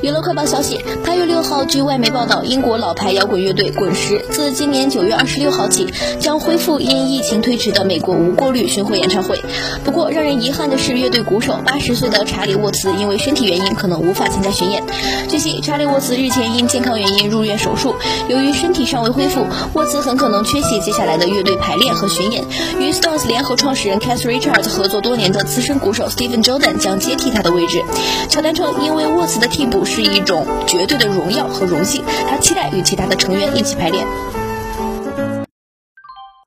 娱乐快报消息：八月六号，据外媒报道，英国老牌摇滚乐队滚石自今年九月二十六号起将恢复因疫情推迟的美国无过滤巡回演唱会。不过，让人遗憾的是，乐队鼓手八十岁的查理沃茨因为身体原因可能无法参加巡演。据悉，查理沃茨日前因健康原因入院手术，由于身体尚未恢复，沃茨很可能缺席接下来的乐队排练和巡演。与 Stones 联合创始人 Keith Richards 合作多年的资深鼓手 Stephen Jordan 将接替他的位置。乔丹称，因为沃茨的替补。是一种绝对的荣耀和荣幸，他期待与其他的成员一起排练。